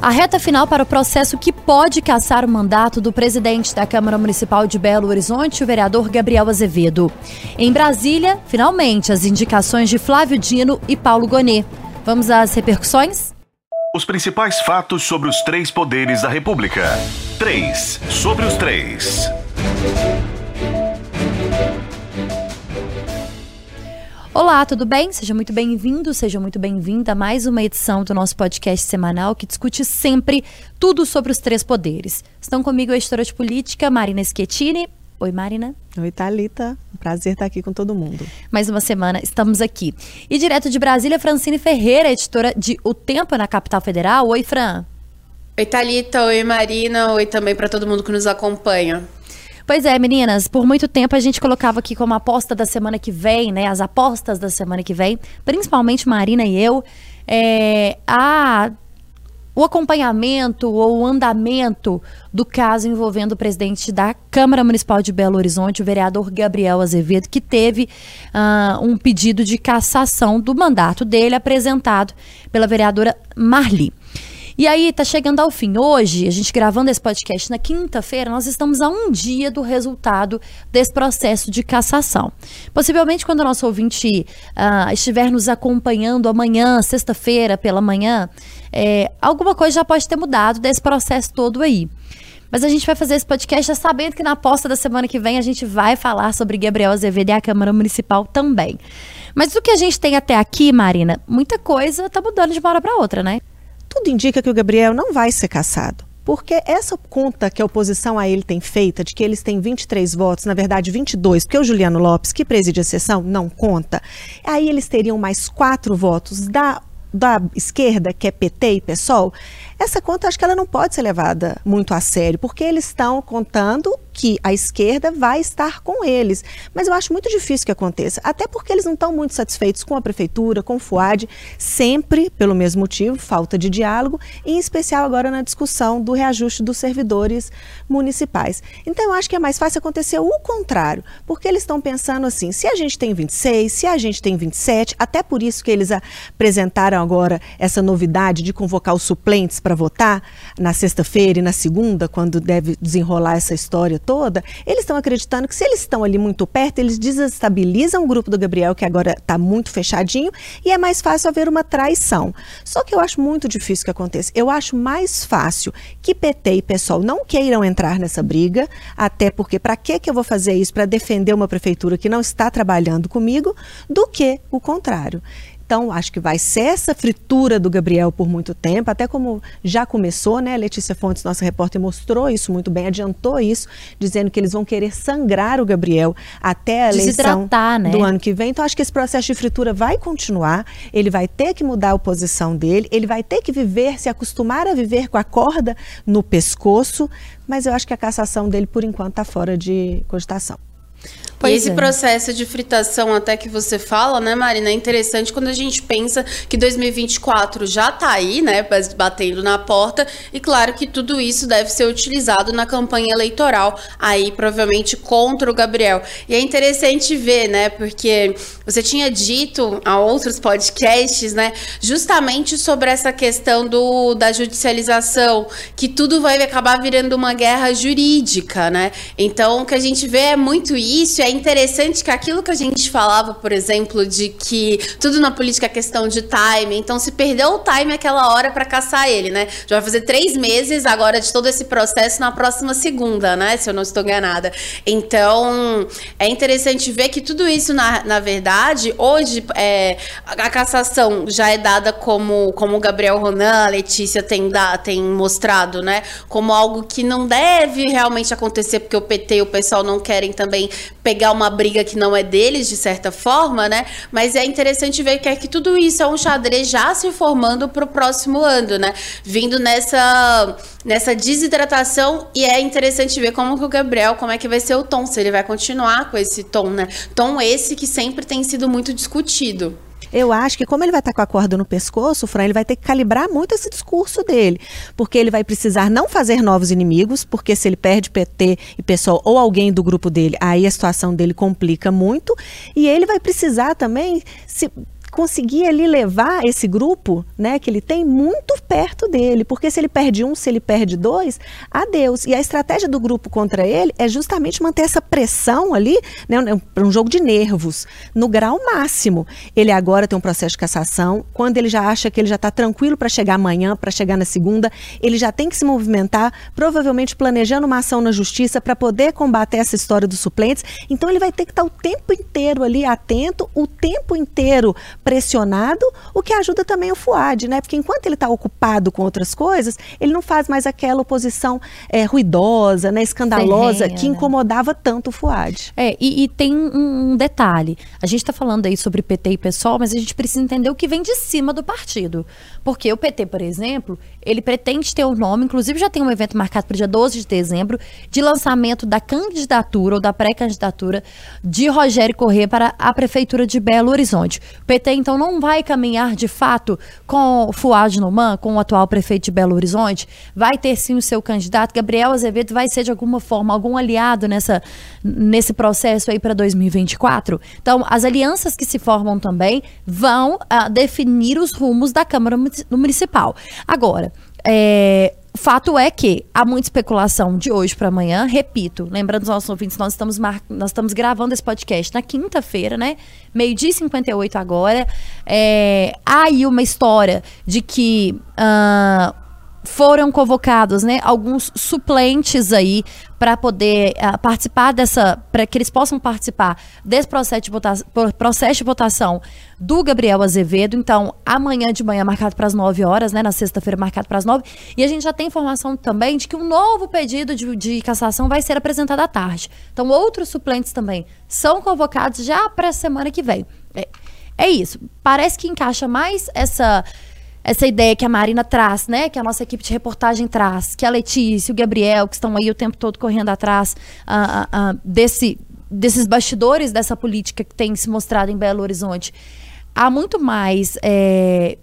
A reta final para o processo que pode caçar o mandato do presidente da Câmara Municipal de Belo Horizonte, o vereador Gabriel Azevedo. Em Brasília, finalmente, as indicações de Flávio Dino e Paulo Gonet. Vamos às repercussões? Os principais fatos sobre os três poderes da República. 3. Sobre os três. Olá, tudo bem? Seja muito bem-vindo, seja muito bem-vinda a mais uma edição do nosso podcast semanal que discute sempre tudo sobre os três poderes. Estão comigo a editora de política, Marina Schettini. Oi, Marina. Oi, Thalita. Prazer estar aqui com todo mundo. Mais uma semana estamos aqui. E direto de Brasília, Francine Ferreira, editora de O Tempo na Capital Federal. Oi, Fran. Oi, Thalita. Oi, Marina. Oi também para todo mundo que nos acompanha. Pois é, meninas, por muito tempo a gente colocava aqui como aposta da semana que vem, né? As apostas da semana que vem, principalmente Marina e eu, é, a o acompanhamento ou o andamento do caso envolvendo o presidente da Câmara Municipal de Belo Horizonte, o vereador Gabriel Azevedo, que teve uh, um pedido de cassação do mandato dele apresentado pela vereadora Marli. E aí, tá chegando ao fim. Hoje, a gente gravando esse podcast na quinta-feira, nós estamos a um dia do resultado desse processo de cassação. Possivelmente, quando o nosso ouvinte uh, estiver nos acompanhando amanhã, sexta-feira, pela manhã, é, alguma coisa já pode ter mudado desse processo todo aí. Mas a gente vai fazer esse podcast já sabendo que na aposta da semana que vem a gente vai falar sobre Gabriel Azevedo e a Câmara Municipal também. Mas o que a gente tem até aqui, Marina, muita coisa tá mudando de uma hora para outra, né? Tudo indica que o Gabriel não vai ser cassado. Porque essa conta que a oposição a ele tem feita, de que eles têm 23 votos, na verdade 22, porque o Juliano Lopes, que preside a sessão, não conta, aí eles teriam mais quatro votos da da esquerda, que é PT e PSOL, essa conta acho que ela não pode ser levada muito a sério, porque eles estão contando que a esquerda vai estar com eles. Mas eu acho muito difícil que aconteça, até porque eles não estão muito satisfeitos com a prefeitura, com o FUAD, sempre pelo mesmo motivo, falta de diálogo, em especial agora na discussão do reajuste dos servidores municipais. Então eu acho que é mais fácil acontecer o contrário, porque eles estão pensando assim, se a gente tem 26, se a gente tem 27, até por isso que eles apresentaram agora essa novidade de convocar os suplentes para votar na sexta-feira e na segunda, quando deve desenrolar essa história toda, eles estão acreditando que se eles estão ali muito perto, eles desestabilizam o grupo do Gabriel, que agora está muito fechadinho, e é mais fácil haver uma traição. Só que eu acho muito difícil que aconteça. Eu acho mais fácil que PT e PSOL não queiram entrar nessa briga, até porque para que eu vou fazer isso para defender uma prefeitura que não está trabalhando comigo, do que o contrário. Então, acho que vai ser essa fritura do Gabriel por muito tempo, até como já começou, né? Letícia Fontes, nossa repórter, mostrou isso muito bem, adiantou isso, dizendo que eles vão querer sangrar o Gabriel até a eleição né? do ano que vem. Então, acho que esse processo de fritura vai continuar, ele vai ter que mudar a posição dele, ele vai ter que viver, se acostumar a viver com a corda no pescoço, mas eu acho que a cassação dele, por enquanto, está fora de cogitação. Pois e esse é. processo de fritação até que você fala, né, Marina, é interessante quando a gente pensa que 2024 já está aí, né, batendo na porta, e claro que tudo isso deve ser utilizado na campanha eleitoral, aí provavelmente contra o Gabriel. E é interessante ver, né, porque você tinha dito a outros podcasts, né, justamente sobre essa questão do, da judicialização, que tudo vai acabar virando uma guerra jurídica, né? Então, o que a gente vê é muito isso, é interessante que aquilo que a gente falava, por exemplo, de que tudo na política é questão de time, então se perdeu o time aquela hora para caçar ele, né? Já vai fazer três meses agora de todo esse processo na próxima segunda, né? Se eu não estou enganada. Então, é interessante ver que tudo isso, na, na verdade, hoje é, a cassação já é dada como, como o Gabriel Ronan, a Letícia tem, da, tem mostrado, né? Como algo que não deve realmente acontecer, porque o PT e o pessoal não querem também pegar uma briga que não é deles, de certa forma, né? Mas é interessante ver que, é que tudo isso é um xadrez já se formando para o próximo ano, né? Vindo nessa, nessa desidratação e é interessante ver como que o Gabriel, como é que vai ser o tom, se ele vai continuar com esse tom, né? Tom esse que sempre tem sido muito discutido. Eu acho que como ele vai estar com a corda no pescoço, Fran, ele vai ter que calibrar muito esse discurso dele, porque ele vai precisar não fazer novos inimigos, porque se ele perde PT e pessoal ou alguém do grupo dele, aí a situação dele complica muito, e ele vai precisar também se conseguir ali levar esse grupo, né, que ele tem muito perto dele, porque se ele perde um, se ele perde dois, adeus. E a estratégia do grupo contra ele é justamente manter essa pressão ali, né, um jogo de nervos, no grau máximo. Ele agora tem um processo de cassação, quando ele já acha que ele já está tranquilo para chegar amanhã, para chegar na segunda, ele já tem que se movimentar, provavelmente planejando uma ação na justiça para poder combater essa história dos suplentes. Então ele vai ter que estar tá o tempo inteiro ali atento, o tempo inteiro pressionado, o que ajuda também o Fuad, né? Porque enquanto ele está ocupado com outras coisas, ele não faz mais aquela oposição é, ruidosa, né, escandalosa, que incomodava tanto o Fuad. É, e, e tem um detalhe. A gente está falando aí sobre PT e PSOL, mas a gente precisa entender o que vem de cima do partido. Porque o PT, por exemplo, ele pretende ter o um nome, inclusive já tem um evento marcado para o dia 12 de dezembro, de lançamento da candidatura ou da pré-candidatura de Rogério Corrêa para a Prefeitura de Belo Horizonte. O PT então não vai caminhar de fato com Fuad Noman, com o atual prefeito de Belo Horizonte, vai ter sim o seu candidato. Gabriel Azevedo vai ser de alguma forma algum aliado nessa, nesse processo aí para 2024. Então, as alianças que se formam também vão uh, definir os rumos da Câmara Municipal. Agora, é, fato é que há muita especulação de hoje para amanhã. Repito, lembrando os nossos ouvintes, nós estamos, mar... nós estamos gravando esse podcast na quinta-feira, né? Meio-dia e 58 agora. É... Há aí uma história de que. Uh foram convocados, né, alguns suplentes aí para poder uh, participar dessa, para que eles possam participar desse processo de, votação, processo de votação do Gabriel Azevedo. Então, amanhã de manhã marcado para as 9 horas, né, na sexta-feira marcado para as 9. E a gente já tem informação também de que um novo pedido de, de cassação vai ser apresentado à tarde. Então, outros suplentes também são convocados já para a semana que vem. É, é isso. Parece que encaixa mais essa essa ideia que a Marina traz, né? Que a nossa equipe de reportagem traz, que a Letícia, o Gabriel, que estão aí o tempo todo correndo atrás uh, uh, desse, desses bastidores dessa política que tem se mostrado em Belo Horizonte. Há muito mais é,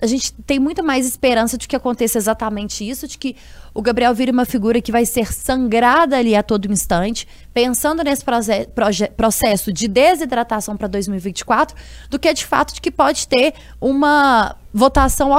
a gente tem muito mais esperança de que aconteça exatamente isso, de que o Gabriel vire uma figura que vai ser sangrada ali a todo instante, pensando nesse processo de desidratação para 2024, do que de fato de que pode ter uma votação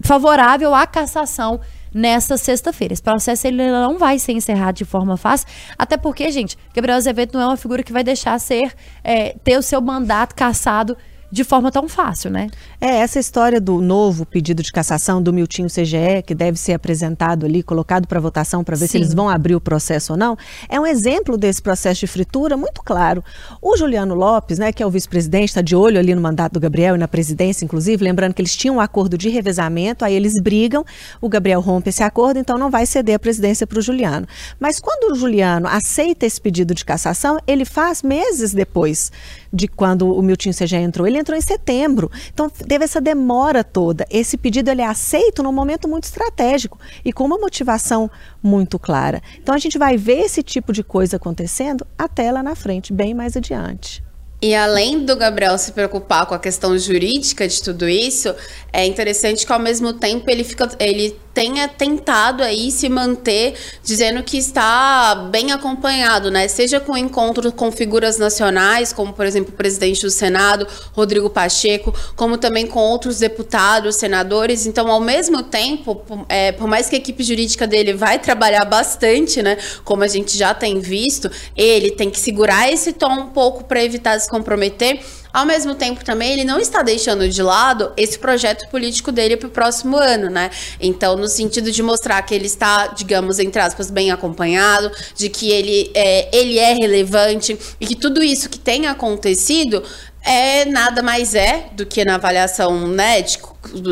favorável à cassação nessa sexta-feira. Esse processo ele não vai ser encerrado de forma fácil, até porque, gente, Gabriel Azevedo não é uma figura que vai deixar ser é, ter o seu mandato cassado de forma tão fácil, né? É, essa história do novo pedido de cassação do Miltinho CGE, que deve ser apresentado ali, colocado para votação para ver Sim. se eles vão abrir o processo ou não, é um exemplo desse processo de fritura muito claro. O Juliano Lopes, né, que é o vice-presidente, está de olho ali no mandato do Gabriel e na presidência, inclusive, lembrando que eles tinham um acordo de revezamento, aí eles brigam, o Gabriel rompe esse acordo, então não vai ceder a presidência para o Juliano. Mas quando o Juliano aceita esse pedido de cassação, ele faz meses depois de quando o Miltinho CGE entrou. Ele entrou em setembro. Então teve essa demora toda. Esse pedido ele é aceito num momento muito estratégico e com uma motivação muito clara. Então a gente vai ver esse tipo de coisa acontecendo até lá na frente, bem mais adiante. E além do Gabriel se preocupar com a questão jurídica de tudo isso, é interessante que ao mesmo tempo ele fica, ele tenha tentado aí se manter dizendo que está bem acompanhado, né? Seja com encontros com figuras nacionais, como por exemplo o presidente do Senado, Rodrigo Pacheco, como também com outros deputados, senadores. Então, ao mesmo tempo, é, por mais que a equipe jurídica dele vai trabalhar bastante, né? Como a gente já tem visto, ele tem que segurar esse tom um pouco para evitar se comprometer ao mesmo tempo, também, ele não está deixando de lado esse projeto político dele para o próximo ano, né? Então, no sentido de mostrar que ele está, digamos, entre aspas, bem acompanhado, de que ele é, ele é relevante e que tudo isso que tem acontecido é nada mais é do que na avaliação né,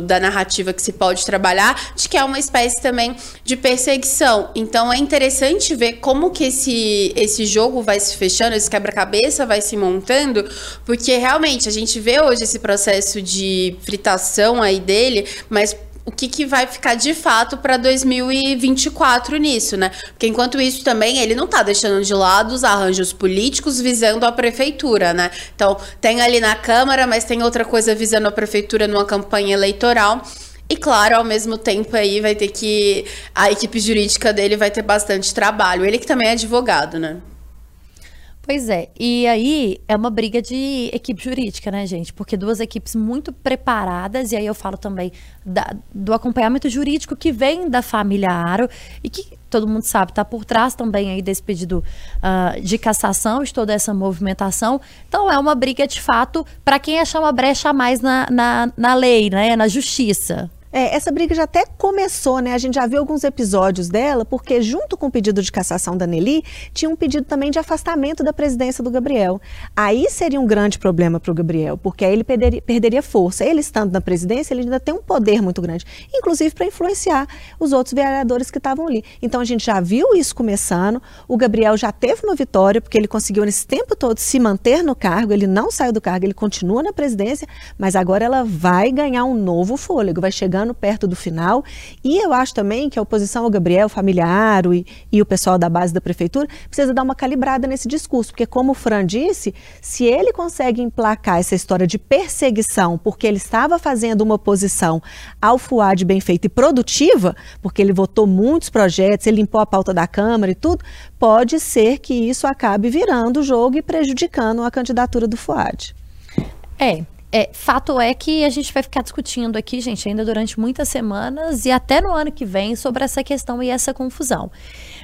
da narrativa que se pode trabalhar, de que é uma espécie também de perseguição. Então é interessante ver como que esse, esse jogo vai se fechando, esse quebra-cabeça vai se montando, porque realmente a gente vê hoje esse processo de fritação aí dele, mas o que, que vai ficar de fato para 2024 nisso, né? Porque enquanto isso também ele não está deixando de lado os arranjos políticos visando a prefeitura, né? Então, tem ali na Câmara, mas tem outra coisa visando a prefeitura numa campanha eleitoral. E claro, ao mesmo tempo aí vai ter que a equipe jurídica dele vai ter bastante trabalho. Ele que também é advogado, né? Pois é, e aí é uma briga de equipe jurídica, né, gente? Porque duas equipes muito preparadas, e aí eu falo também da, do acompanhamento jurídico que vem da família Aro e que todo mundo sabe, está por trás também aí desse pedido uh, de cassação, de toda essa movimentação. Então é uma briga de fato para quem achar uma brecha a mais na, na, na lei, né, na justiça. É, essa briga já até começou, né? A gente já viu alguns episódios dela, porque junto com o pedido de cassação da Nelly, tinha um pedido também de afastamento da presidência do Gabriel. Aí seria um grande problema para o Gabriel, porque aí ele perderia, perderia, força. Ele estando na presidência, ele ainda tem um poder muito grande, inclusive para influenciar os outros vereadores que estavam ali. Então a gente já viu isso começando. O Gabriel já teve uma vitória, porque ele conseguiu nesse tempo todo se manter no cargo, ele não saiu do cargo, ele continua na presidência, mas agora ela vai ganhar um novo fôlego, vai chegando chegando perto do final. E eu acho também que a oposição ao Gabriel, familiar e, e o pessoal da base da prefeitura precisa dar uma calibrada nesse discurso, porque como o Fran disse, se ele consegue emplacar essa história de perseguição, porque ele estava fazendo uma oposição ao FUAD bem feita e produtiva, porque ele votou muitos projetos, ele limpou a pauta da Câmara e tudo, pode ser que isso acabe virando o jogo e prejudicando a candidatura do FUAD. É, é, fato é que a gente vai ficar discutindo aqui, gente, ainda durante muitas semanas e até no ano que vem sobre essa questão e essa confusão.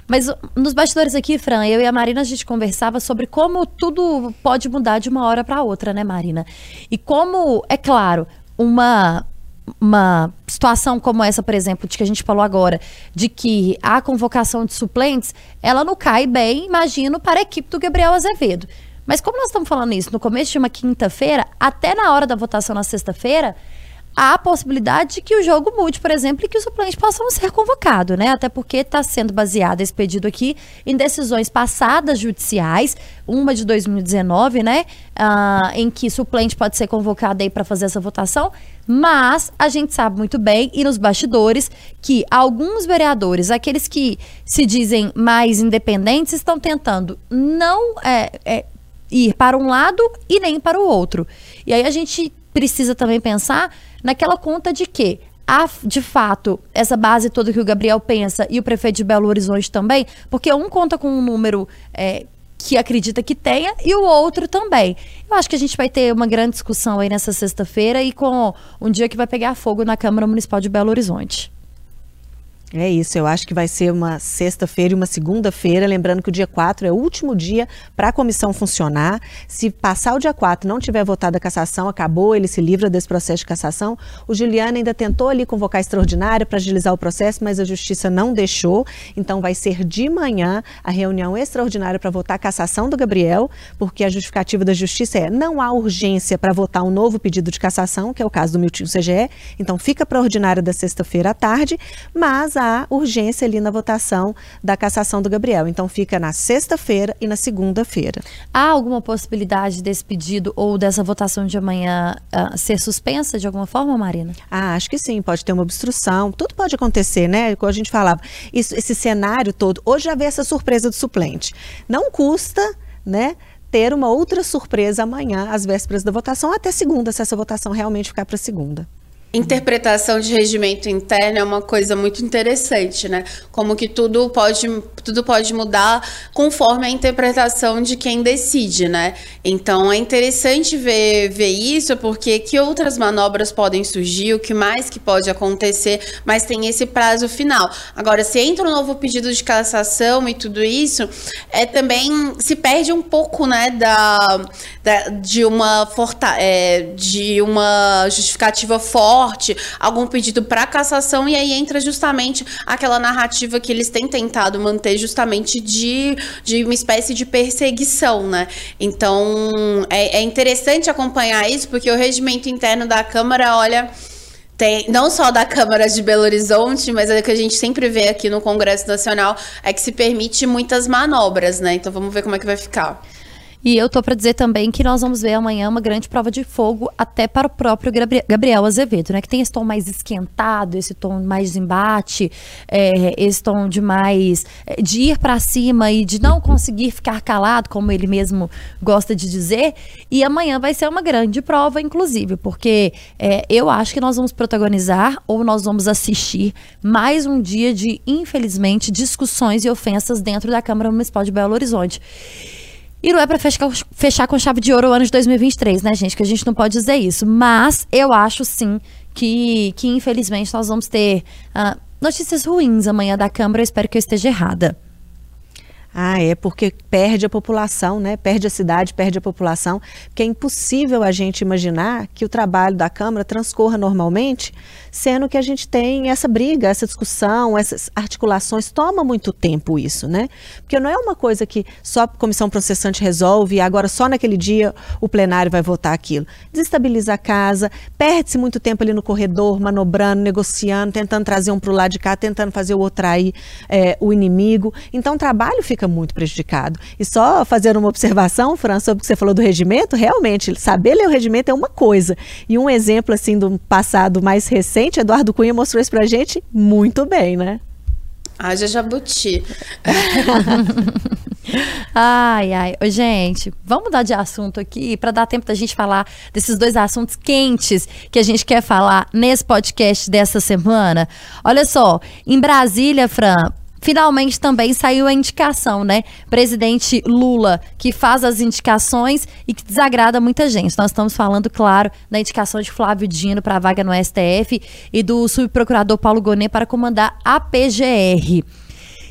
Mas nos bastidores aqui, Fran, eu e a Marina a gente conversava sobre como tudo pode mudar de uma hora para outra, né, Marina? E como, é claro, uma uma situação como essa, por exemplo, de que a gente falou agora, de que a convocação de suplentes, ela não cai bem, imagino, para a equipe do Gabriel Azevedo. Mas como nós estamos falando isso no começo de uma quinta-feira, até na hora da votação na sexta-feira, há a possibilidade de que o jogo mude, por exemplo, e que os suplentes possam ser convocados, né? Até porque está sendo baseado esse pedido aqui em decisões passadas judiciais, uma de 2019, né? Ah, em que suplente pode ser convocado aí para fazer essa votação, mas a gente sabe muito bem, e nos bastidores, que alguns vereadores, aqueles que se dizem mais independentes, estão tentando não é, é, ir para um lado e nem para o outro. E aí a gente precisa também pensar naquela conta de que há, de fato, essa base toda que o Gabriel pensa e o prefeito de Belo Horizonte também, porque um conta com um número é, que acredita que tenha e o outro também. Eu acho que a gente vai ter uma grande discussão aí nessa sexta-feira e com um dia que vai pegar fogo na Câmara Municipal de Belo Horizonte. É isso, eu acho que vai ser uma sexta-feira e uma segunda-feira, lembrando que o dia 4 é o último dia para a comissão funcionar. Se passar o dia 4 não tiver votado a cassação, acabou, ele se livra desse processo de cassação. O Juliano ainda tentou ali convocar extraordinário para agilizar o processo, mas a justiça não deixou. Então vai ser de manhã a reunião extraordinária para votar a cassação do Gabriel, porque a justificativa da justiça é não há urgência para votar um novo pedido de cassação, que é o caso do Miltinho CGE. Então fica para a ordinária da sexta-feira à tarde, mas a urgência ali na votação da cassação do Gabriel. Então fica na sexta-feira e na segunda-feira. Há alguma possibilidade desse pedido ou dessa votação de amanhã uh, ser suspensa de alguma forma, Marina? Ah, acho que sim, pode ter uma obstrução. Tudo pode acontecer, né? Como a gente falava, isso, esse cenário todo. Hoje já vê essa surpresa do suplente. Não custa, né? ter uma outra surpresa amanhã, às vésperas da votação, até segunda, se essa votação realmente ficar para segunda. Interpretação de regimento interno é uma coisa muito interessante, né? Como que tudo pode, tudo pode mudar conforme a interpretação de quem decide, né? Então é interessante ver, ver isso, porque que outras manobras podem surgir, o que mais que pode acontecer, mas tem esse prazo final. Agora, se entra um novo pedido de cassação e tudo isso, é também se perde um pouco, né, da, da de uma forta, é, de uma justificativa forte algum pedido para cassação, e aí entra justamente aquela narrativa que eles têm tentado manter justamente de, de uma espécie de perseguição, né? Então é, é interessante acompanhar isso, porque o regimento interno da Câmara, olha. Tem, não só da Câmara de Belo Horizonte, mas é que a gente sempre vê aqui no Congresso Nacional, é que se permite muitas manobras, né? Então vamos ver como é que vai ficar. E eu tô para dizer também que nós vamos ver amanhã uma grande prova de fogo até para o próprio Gabriel Azevedo, né? Que tem esse tom mais esquentado, esse tom mais embate, é, esse tom de mais é, de ir para cima e de não conseguir ficar calado, como ele mesmo gosta de dizer. E amanhã vai ser uma grande prova, inclusive, porque é, eu acho que nós vamos protagonizar ou nós vamos assistir mais um dia de, infelizmente, discussões e ofensas dentro da Câmara Municipal de Belo Horizonte. E não é para fechar, fechar com chave de ouro o ano de 2023, né, gente? Que a gente não pode dizer isso. Mas eu acho sim que, que infelizmente, nós vamos ter uh, notícias ruins amanhã da Câmara. Eu espero que eu esteja errada. Ah, é porque perde a população, né? Perde a cidade, perde a população. Porque é impossível a gente imaginar que o trabalho da Câmara transcorra normalmente, sendo que a gente tem essa briga, essa discussão, essas articulações. Toma muito tempo isso, né? Porque não é uma coisa que só a comissão processante resolve e agora só naquele dia o plenário vai votar aquilo. Desestabiliza a casa, perde-se muito tempo ali no corredor, manobrando, negociando, tentando trazer um para o lado de cá, tentando fazer o outro aí é, o inimigo. Então o trabalho fica muito prejudicado. E só fazer uma observação, Fran, sobre o que você falou do regimento, realmente, saber ler o regimento é uma coisa. E um exemplo, assim, do passado mais recente, Eduardo Cunha mostrou isso pra gente muito bem, né? Haja jabuti. ai, ai. Ô, gente, vamos mudar de assunto aqui para dar tempo da gente falar desses dois assuntos quentes que a gente quer falar nesse podcast dessa semana. Olha só, em Brasília, Fran, finalmente também saiu a indicação, né? Presidente Lula, que faz as indicações e que desagrada muita gente. Nós estamos falando, claro, da indicação de Flávio Dino para a vaga no STF e do subprocurador Paulo Gonet para comandar a PGR.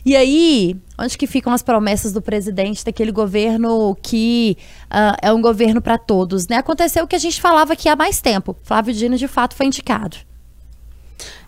E aí, onde que ficam as promessas do presidente daquele governo que uh, é um governo para todos, né? Aconteceu o que a gente falava aqui há mais tempo. Flávio Dino, de fato, foi indicado.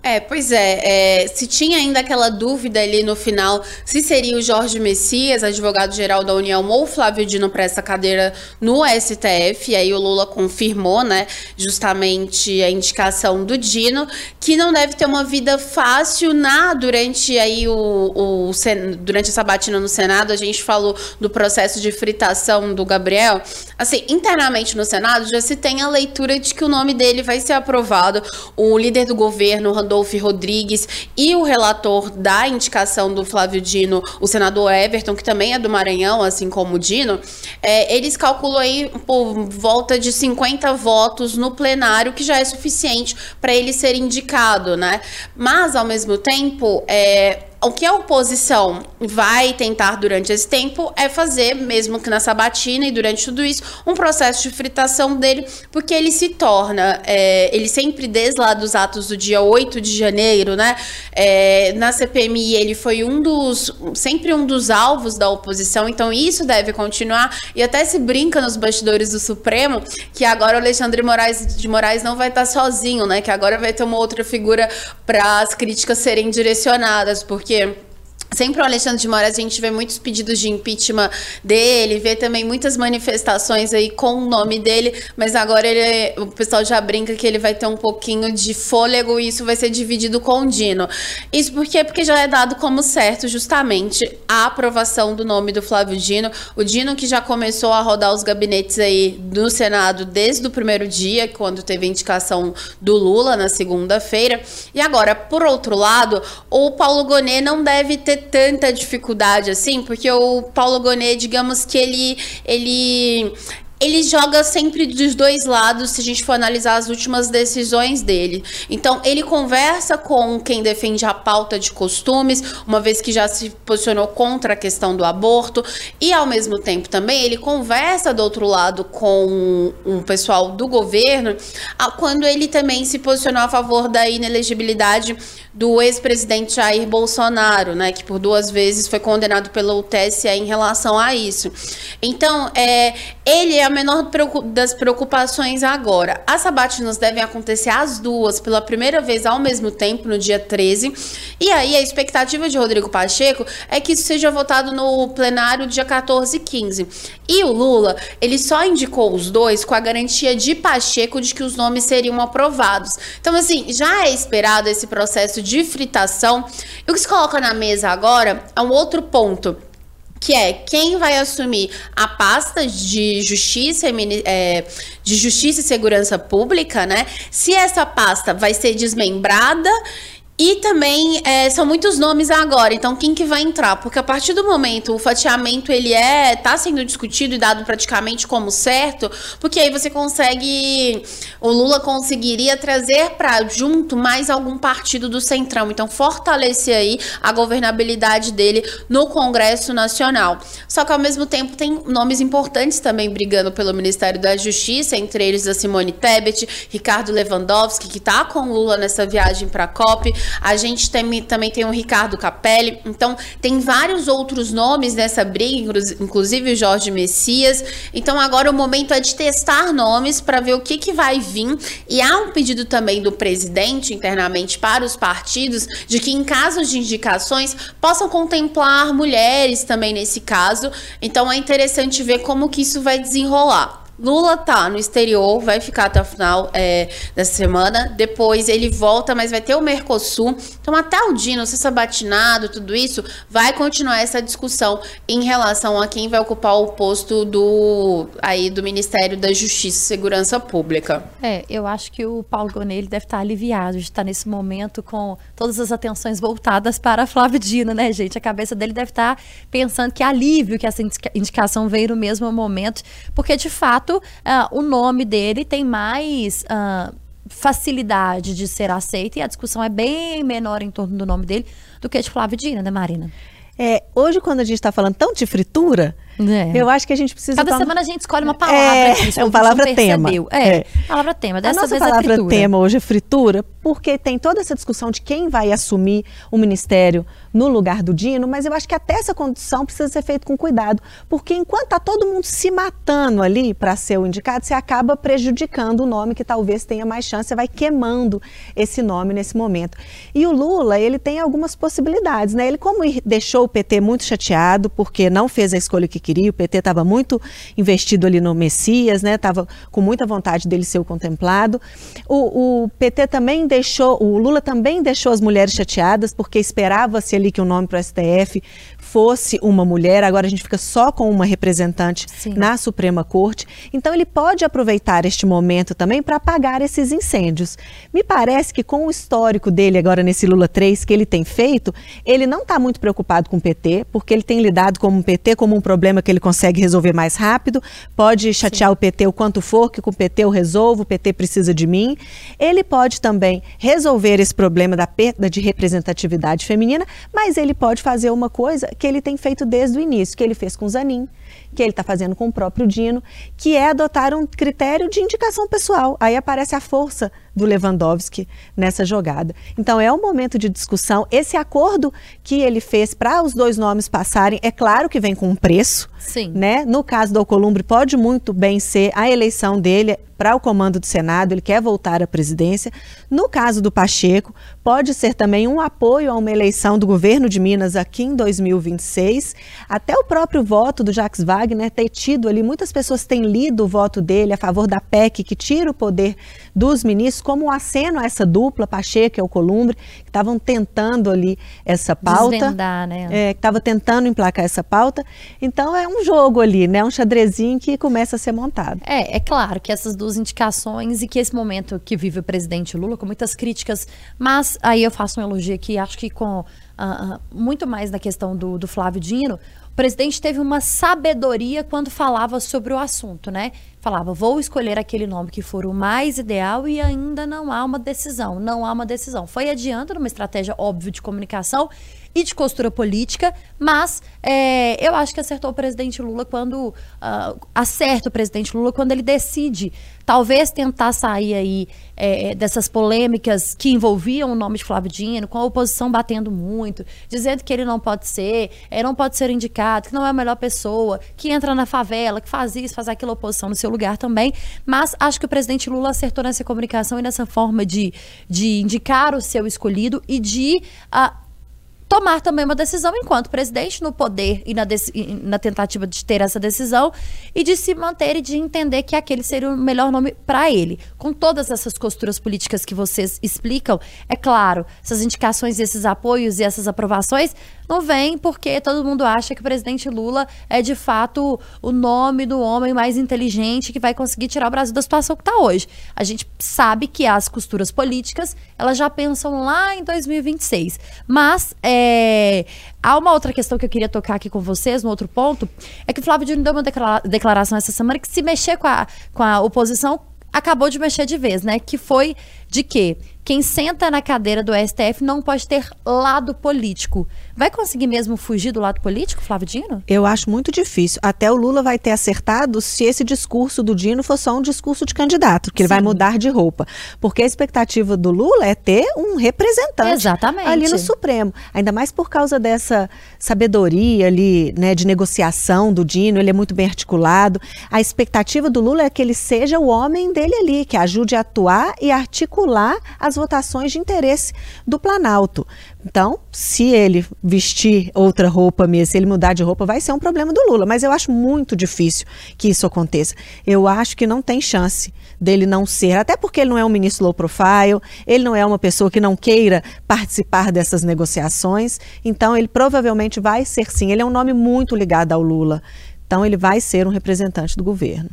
É, pois é, é, Se tinha ainda aquela dúvida ali no final se seria o Jorge Messias, advogado-geral da União, ou o Flávio Dino para essa cadeira no STF, e aí o Lula confirmou, né, justamente a indicação do Dino, que não deve ter uma vida fácil na durante aí o, o durante essa batina no Senado, a gente falou do processo de fritação do Gabriel. Assim, internamente no Senado já se tem a leitura de que o nome dele vai ser aprovado. O líder do governo, Randolph Rodrigues, e o relator da indicação do Flávio Dino, o senador Everton, que também é do Maranhão, assim como o Dino, é, eles calculam aí por volta de 50 votos no plenário, que já é suficiente para ele ser indicado, né? Mas, ao mesmo tempo, é, o que a oposição vai tentar durante esse tempo é fazer, mesmo que na sabatina e durante tudo isso, um processo de fritação dele, porque ele se torna, é, ele sempre, desde lá dos atos do dia 8 de janeiro, né, é, na CPMI, ele foi um dos, sempre um dos alvos da oposição, então isso deve continuar, e até se brinca nos bastidores do Supremo, que agora o Alexandre Moraes, de Moraes não vai estar sozinho, né, que agora vai ter uma outra figura para as críticas serem direcionadas, porque porque Sempre o Alexandre de Moraes, a gente vê muitos pedidos de impeachment dele, vê também muitas manifestações aí com o nome dele, mas agora ele, o pessoal já brinca que ele vai ter um pouquinho de fôlego e isso vai ser dividido com o Dino. Isso por quê? Porque já é dado como certo justamente a aprovação do nome do Flávio Dino. O Dino que já começou a rodar os gabinetes aí no Senado desde o primeiro dia, quando teve a indicação do Lula na segunda-feira. E agora, por outro lado, o Paulo Gonet não deve ter tanta dificuldade assim, porque o Paulo Gonet, digamos que ele ele ele joga sempre dos dois lados se a gente for analisar as últimas decisões dele. Então, ele conversa com quem defende a pauta de costumes, uma vez que já se posicionou contra a questão do aborto, e ao mesmo tempo também ele conversa do outro lado com um pessoal do governo, quando ele também se posicionou a favor da inelegibilidade do ex-presidente Jair Bolsonaro, né, que por duas vezes foi condenado pelo TSE em relação a isso. Então, é, ele é a menor das preocupações agora. As sabatinas devem acontecer as duas pela primeira vez ao mesmo tempo, no dia 13. E aí, a expectativa de Rodrigo Pacheco é que isso seja votado no plenário dia 14 e 15. E o Lula, ele só indicou os dois com a garantia de Pacheco de que os nomes seriam aprovados. Então, assim, já é esperado esse processo de fritação. E o que se coloca na mesa agora é um outro ponto que é quem vai assumir a pasta de justiça, é, de justiça e segurança pública, né? Se essa pasta vai ser desmembrada E também é, são muitos nomes agora, então quem que vai entrar? Porque a partir do momento o fatiamento ele é tá sendo discutido e dado praticamente como certo, porque aí você consegue o Lula conseguiria trazer para junto mais algum partido do Centrão, então fortalecer aí a governabilidade dele no Congresso Nacional. Só que ao mesmo tempo tem nomes importantes também brigando pelo Ministério da Justiça, entre eles a Simone Tebet, Ricardo Lewandowski, que tá com o Lula nessa viagem para a COP. A gente tem, também tem o Ricardo Capelli. Então, tem vários outros nomes nessa briga, inclusive o Jorge Messias. Então, agora o momento é de testar nomes para ver o que, que vai vir. E há um pedido também do presidente internamente para os partidos de que, em casos de indicações, possam contemplar mulheres também nesse caso. Então, é interessante ver como que isso vai desenrolar. Lula tá no exterior, vai ficar até o final é, dessa semana. Depois ele volta, mas vai ter o Mercosul. Então, até o Dino ser sabatinado, tudo isso, vai continuar essa discussão em relação a quem vai ocupar o posto do aí do Ministério da Justiça e Segurança Pública. É, eu acho que o Paulo Gonelli deve estar aliviado de estar nesse momento com todas as atenções voltadas para Flávio Dino, né, gente? A cabeça dele deve estar pensando que alívio que essa indicação veio no mesmo momento, porque de fato fato, uh, o nome dele tem mais uh, facilidade de ser aceito e a discussão é bem menor em torno do nome dele do que de Flávio Dina, né, Marina? É, hoje, quando a gente está falando tão de fritura, é. Eu acho que a gente precisa. Cada tomar... semana a gente escolhe uma palavra. É, aqui, é uma palavra tema. É, é, palavra tema. Dessa a nossa vez é palavra é tema hoje é fritura, porque tem toda essa discussão de quem vai assumir o ministério no lugar do Dino, mas eu acho que até essa condição precisa ser feita com cuidado, porque enquanto está todo mundo se matando ali para ser o indicado, você acaba prejudicando o nome que talvez tenha mais chance, você vai queimando esse nome nesse momento. E o Lula, ele tem algumas possibilidades, né? Ele como deixou o PT muito chateado porque não fez a escolha que queria, o PT estava muito investido ali no Messias, né? Estava com muita vontade dele ser o contemplado. O, o, PT também deixou, o Lula também deixou as mulheres chateadas, porque esperava-se ali que o nome para o STF fosse uma mulher, agora a gente fica só com uma representante Sim. na Suprema Corte. Então ele pode aproveitar este momento também para apagar esses incêndios. Me parece que com o histórico dele agora nesse Lula 3 que ele tem feito, ele não está muito preocupado com o PT, porque ele tem lidado com o PT como um problema que ele consegue resolver mais rápido, pode chatear Sim. o PT o quanto for, que com o PT eu resolvo, o PT precisa de mim. Ele pode também resolver esse problema da perda de representatividade feminina, mas ele pode fazer uma coisa que ele tem feito desde o início, que ele fez com o Zanin, que ele está fazendo com o próprio Dino, que é adotar um critério de indicação pessoal. Aí aparece a força do Lewandowski nessa jogada. Então é um momento de discussão. Esse acordo que ele fez para os dois nomes passarem, é claro que vem com um preço. Sim. Né? No caso do Alcolumbre, pode muito bem ser a eleição dele para o comando do Senado, ele quer voltar à presidência. No caso do Pacheco, pode ser também um apoio a uma eleição do governo de Minas aqui em 2026. Até o próprio voto do Jacques Wagner ter tido ali, muitas pessoas têm lido o voto dele a favor da PEC, que tira o poder dos ministros, como um aceno a essa dupla, Pacheco e Alcolumbre, que estavam tentando ali essa pauta. Desvendar, né? É, que estava tentando emplacar essa pauta. Então é um jogo ali, né? Um xadrezinho que começa a ser montado. É, é claro que essas duas indicações e que esse momento que vive o presidente Lula, com muitas críticas, mas aí eu faço um elogio aqui, acho que com uh, uh, muito mais na questão do, do Flávio Dino, o presidente teve uma sabedoria quando falava sobre o assunto, né? Falava, vou escolher aquele nome que for o mais ideal e ainda não há uma decisão, não há uma decisão. Foi adiante numa estratégia óbvia de comunicação e de costura política, mas é, eu acho que acertou o presidente Lula quando. Uh, acerta o presidente Lula quando ele decide talvez tentar sair aí é, dessas polêmicas que envolviam o nome de Flávio Dino, com a oposição batendo muito, dizendo que ele não pode ser, é, não pode ser indicado, que não é a melhor pessoa, que entra na favela, que faz isso, faz aquilo, oposição no seu lugar também. Mas acho que o presidente Lula acertou nessa comunicação e nessa forma de, de indicar o seu escolhido e de. Uh, tomar também uma decisão enquanto presidente no poder e na, na, tentativa de ter essa decisão e de se manter e de entender que aquele seria o melhor nome para ele. Com todas essas costuras políticas que vocês explicam, é claro, essas indicações, esses apoios e essas aprovações não vêm porque todo mundo acha que o presidente Lula é de fato o nome do homem mais inteligente que vai conseguir tirar o Brasil da situação que está hoje. A gente sabe que as costuras políticas elas já pensam lá em 2026, mas é, há uma outra questão que eu queria tocar aqui com vocês, no outro ponto, é que o Flávio Dino deu uma declaração essa semana que se mexer com a, com a oposição acabou de mexer de vez, né? Que foi de que quem senta na cadeira do STF não pode ter lado político. Vai conseguir mesmo fugir do lado político, Flávio Dino? Eu acho muito difícil. Até o Lula vai ter acertado se esse discurso do Dino for só um discurso de candidato, que Sim. ele vai mudar de roupa. Porque a expectativa do Lula é ter um representante Exatamente. ali no Supremo. Ainda mais por causa dessa sabedoria ali, né, de negociação do Dino, ele é muito bem articulado. A expectativa do Lula é que ele seja o homem dele ali, que ajude a atuar e articular as as votações de interesse do Planalto. Então, se ele vestir outra roupa mesmo, se ele mudar de roupa, vai ser um problema do Lula. Mas eu acho muito difícil que isso aconteça. Eu acho que não tem chance dele não ser, até porque ele não é um ministro low profile, ele não é uma pessoa que não queira participar dessas negociações. Então, ele provavelmente vai ser sim. Ele é um nome muito ligado ao Lula. Então, ele vai ser um representante do governo.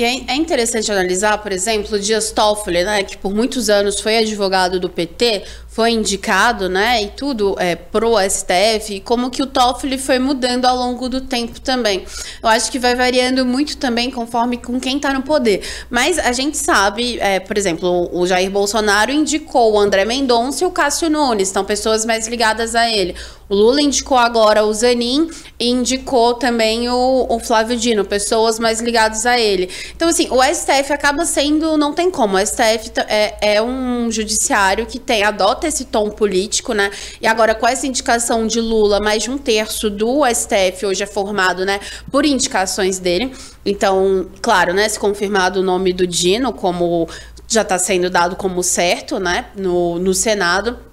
E é, é interessante analisar, por exemplo, o Dias Toffoli, né, que por muitos anos foi advogado do PT, foi indicado, né, e tudo é, pro STF, como que o Toffoli foi mudando ao longo do tempo também. Eu acho que vai variando muito também conforme com quem está no poder. Mas a gente sabe, é, por exemplo, o Jair Bolsonaro indicou o André Mendonça e o Cássio Nunes, são pessoas mais ligadas a ele. O Lula indicou agora o Zanin e indicou também o, o Flávio Dino, pessoas mais ligadas a ele. Então, assim, o STF acaba sendo, não tem como, o STF é, é um judiciário que tem, adota esse tom político, né? E agora, com essa indicação de Lula, mais de um terço do STF hoje é formado, né, por indicações dele. Então, claro, né, se confirmado o nome do Dino como já está sendo dado como certo, né, no, no Senado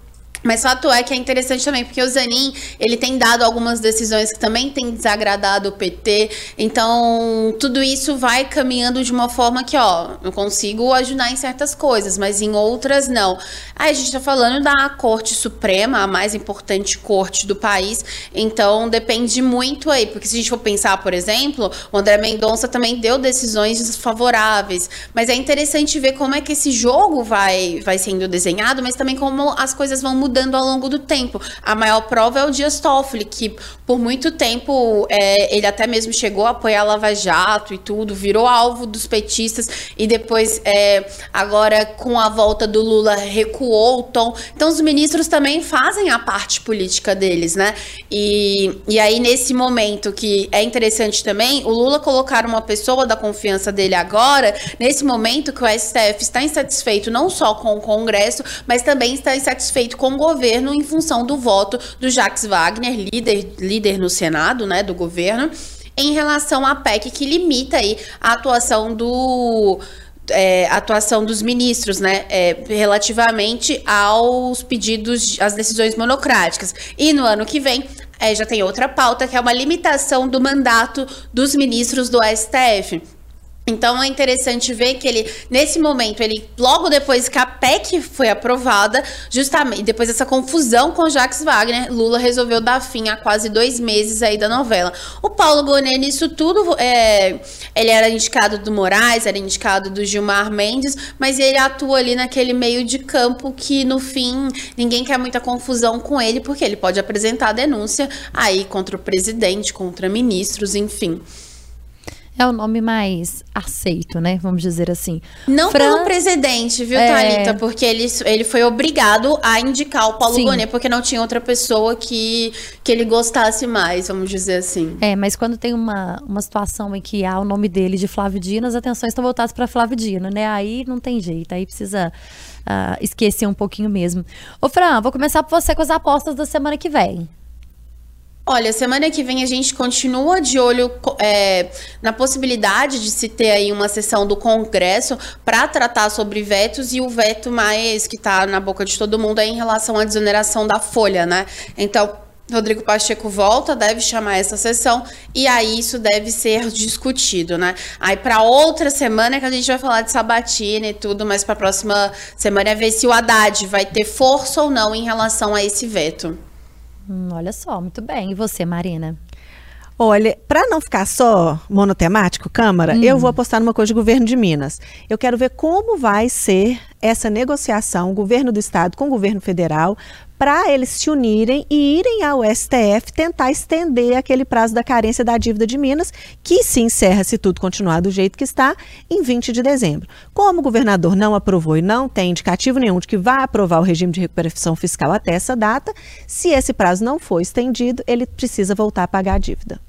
mas fato é que é interessante também, porque o Zanin, ele tem dado algumas decisões que também tem desagradado o PT. Então, tudo isso vai caminhando de uma forma que, ó, eu consigo ajudar em certas coisas, mas em outras não. Aí a gente tá falando da Corte Suprema, a mais importante corte do país. Então, depende muito aí, porque se a gente for pensar, por exemplo, o André Mendonça também deu decisões desfavoráveis. Mas é interessante ver como é que esse jogo vai, vai sendo desenhado, mas também como as coisas vão mudando mudando ao longo do tempo. A maior prova é o Dias Toffoli, que por muito tempo é, ele até mesmo chegou a apoiar Lava Jato e tudo, virou alvo dos petistas e depois, é, agora com a volta do Lula, recuou o tom. Então os ministros também fazem a parte política deles, né? E, e aí, nesse momento que é interessante também, o Lula colocar uma pessoa da confiança dele agora, nesse momento que o STF está insatisfeito não só com o Congresso, mas também está insatisfeito com governo em função do voto do Jacques Wagner, líder, líder no Senado, né, do governo, em relação à PEC que limita aí a atuação do é, atuação dos ministros, né, é, relativamente aos pedidos, às decisões monocráticas. E no ano que vem é, já tem outra pauta que é uma limitação do mandato dos ministros do STF. Então é interessante ver que ele, nesse momento, ele, logo depois que a PEC foi aprovada, justamente depois dessa confusão com Jacques Wagner, Lula resolveu dar fim a quase dois meses aí da novela. O Paulo Bonet, nisso tudo, é, ele era indicado do Moraes, era indicado do Gilmar Mendes, mas ele atua ali naquele meio de campo que, no fim, ninguém quer muita confusão com ele, porque ele pode apresentar denúncia aí contra o presidente, contra ministros, enfim é o nome mais aceito, né? Vamos dizer assim. Não Fran... pelo presidente, viu, é... Thalita? Porque ele, ele foi obrigado a indicar o Paulo Sim. Bonet, porque não tinha outra pessoa que, que ele gostasse mais, vamos dizer assim. É, mas quando tem uma, uma situação em que há o nome dele de Flávio Dino, as atenções estão voltadas para Flávio Dino, né? Aí não tem jeito, aí precisa uh, esquecer um pouquinho mesmo. Ô, Fran, vou começar por você com as apostas da semana que vem. Olha, semana que vem a gente continua de olho é, na possibilidade de se ter aí uma sessão do Congresso para tratar sobre vetos e o veto mais que está na boca de todo mundo é em relação à desoneração da folha, né? Então, Rodrigo Pacheco volta, deve chamar essa sessão e aí isso deve ser discutido, né? Aí para outra semana que a gente vai falar de sabatina e tudo, mas para a próxima semana é ver se o Haddad vai ter força ou não em relação a esse veto. Hum, olha só, muito bem. E você, Marina? Olha, para não ficar só monotemático, Câmara, hum. eu vou apostar numa coisa de governo de Minas. Eu quero ver como vai ser essa negociação, governo do estado com o governo federal, para eles se unirem e irem ao STF tentar estender aquele prazo da carência da dívida de Minas, que se encerra, se tudo continuar do jeito que está, em 20 de dezembro. Como o governador não aprovou e não tem indicativo nenhum de que vai aprovar o regime de recuperação fiscal até essa data, se esse prazo não for estendido, ele precisa voltar a pagar a dívida.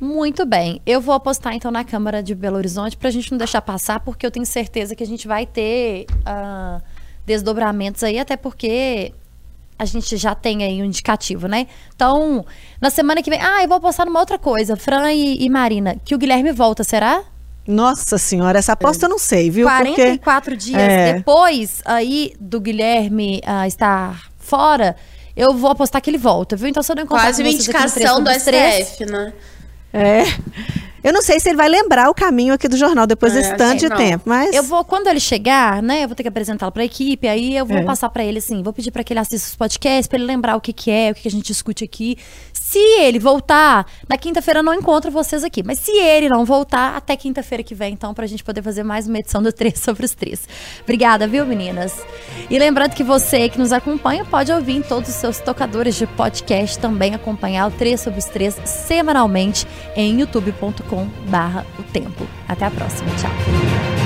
Muito bem. Eu vou apostar então na Câmara de Belo Horizonte para a gente não deixar passar, porque eu tenho certeza que a gente vai ter uh, desdobramentos aí, até porque a gente já tem aí um indicativo, né? Então, na semana que vem. Ah, eu vou apostar numa outra coisa, Fran e, e Marina, que o Guilherme volta, será? Nossa senhora, essa aposta eu não sei, viu? 44 Porque, dias é... depois aí do Guilherme uh, estar fora, eu vou apostar que ele volta, viu? Então, se eu não encontrar Quase uma indicação do STF, né? É. Eu não sei se ele vai lembrar o caminho aqui do jornal depois é, desse tanto de não. tempo, mas. Eu vou, quando ele chegar, né, eu vou ter que apresentá-lo para a equipe, aí eu vou é. passar para ele assim, vou pedir para que ele assista os podcasts, para ele lembrar o que, que é, o que, que a gente discute aqui. Se ele voltar, na quinta-feira eu não encontro vocês aqui, mas se ele não voltar, até quinta-feira que vem, então, para a gente poder fazer mais uma edição do 3 sobre os 3. Obrigada, viu, meninas? E lembrando que você que nos acompanha pode ouvir em todos os seus tocadores de podcast também acompanhar o 3 sobre os 3 semanalmente em youtube.com barra o tempo. Até a próxima. Tchau.